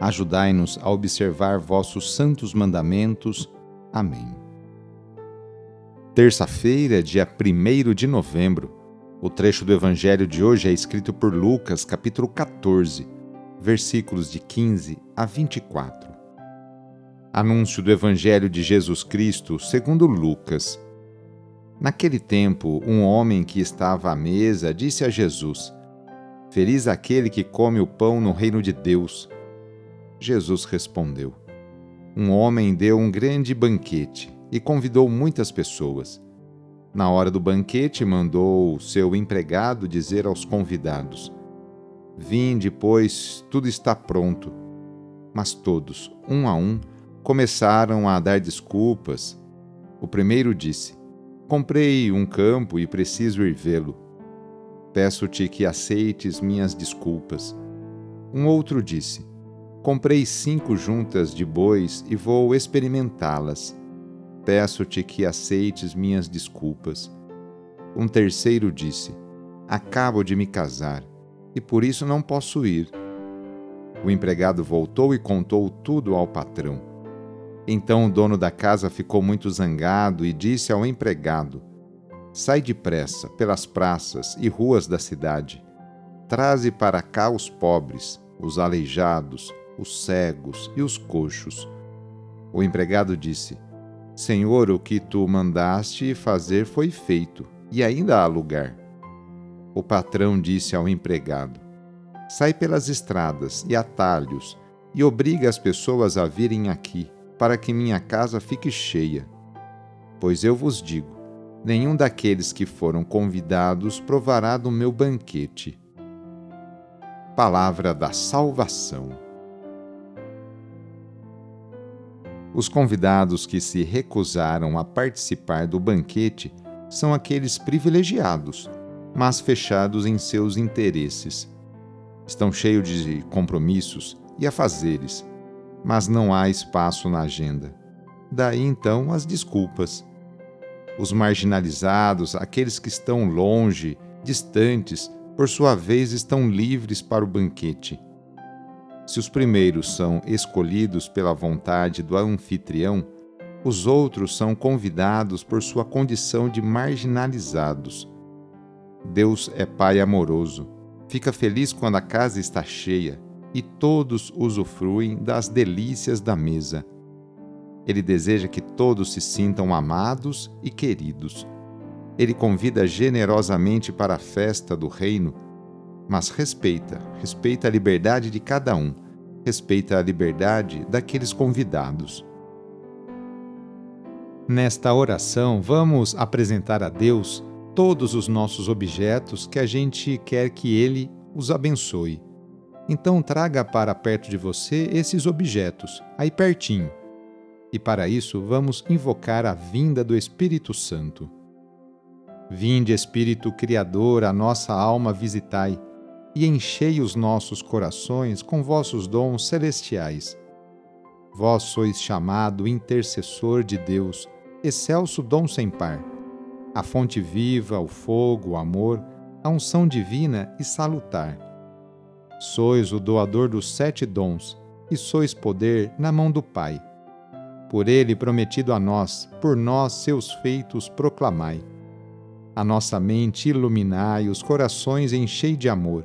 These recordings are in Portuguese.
Ajudai-nos a observar vossos santos mandamentos. Amém. Terça-feira, dia 1 de novembro. O trecho do Evangelho de hoje é escrito por Lucas, capítulo 14, versículos de 15 a 24. Anúncio do Evangelho de Jesus Cristo segundo Lucas. Naquele tempo, um homem que estava à mesa disse a Jesus: Feliz aquele que come o pão no reino de Deus. Jesus respondeu: Um homem deu um grande banquete e convidou muitas pessoas. Na hora do banquete, mandou seu empregado dizer aos convidados: Vinde, pois tudo está pronto. Mas todos, um a um, começaram a dar desculpas. O primeiro disse: Comprei um campo e preciso ir vê-lo. Peço-te que aceites minhas desculpas. Um outro disse: Comprei cinco juntas de bois e vou experimentá-las. Peço-te que aceites minhas desculpas. Um terceiro disse: Acabo de me casar e por isso não posso ir. O empregado voltou e contou tudo ao patrão. Então o dono da casa ficou muito zangado e disse ao empregado: Sai depressa pelas praças e ruas da cidade. Traze para cá os pobres, os aleijados, os cegos e os coxos. O empregado disse: Senhor, o que tu mandaste fazer foi feito, e ainda há lugar. O patrão disse ao empregado: Sai pelas estradas e atalhos e obriga as pessoas a virem aqui, para que minha casa fique cheia. Pois eu vos digo: nenhum daqueles que foram convidados provará do meu banquete. Palavra da Salvação. Os convidados que se recusaram a participar do banquete são aqueles privilegiados, mas fechados em seus interesses. Estão cheios de compromissos e afazeres, mas não há espaço na agenda. Daí então as desculpas. Os marginalizados, aqueles que estão longe, distantes, por sua vez estão livres para o banquete. Se os primeiros são escolhidos pela vontade do anfitrião, os outros são convidados por sua condição de marginalizados. Deus é Pai amoroso, fica feliz quando a casa está cheia e todos usufruem das delícias da mesa. Ele deseja que todos se sintam amados e queridos. Ele convida generosamente para a festa do reino mas respeita, respeita a liberdade de cada um, respeita a liberdade daqueles convidados. Nesta oração, vamos apresentar a Deus todos os nossos objetos que a gente quer que Ele os abençoe. Então, traga para perto de você esses objetos, aí pertinho. E para isso, vamos invocar a vinda do Espírito Santo. Vinde, Espírito Criador, a nossa alma visitai e enchei os nossos corações com vossos dons celestiais. Vós sois chamado intercessor de Deus, excelso dom sem par, a fonte viva, o fogo, o amor, a unção divina e salutar. Sois o doador dos sete dons, e sois poder na mão do Pai. Por ele prometido a nós, por nós seus feitos proclamai. A nossa mente iluminai, os corações enchei de amor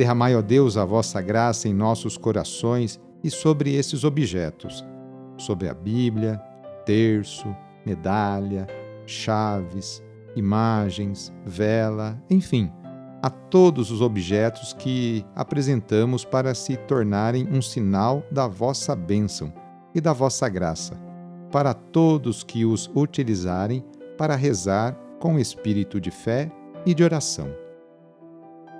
Derramai, ó Deus, a vossa graça em nossos corações e sobre esses objetos, sobre a Bíblia, terço, medalha, chaves, imagens, vela, enfim, a todos os objetos que apresentamos para se tornarem um sinal da vossa bênção e da vossa graça, para todos que os utilizarem para rezar com espírito de fé e de oração.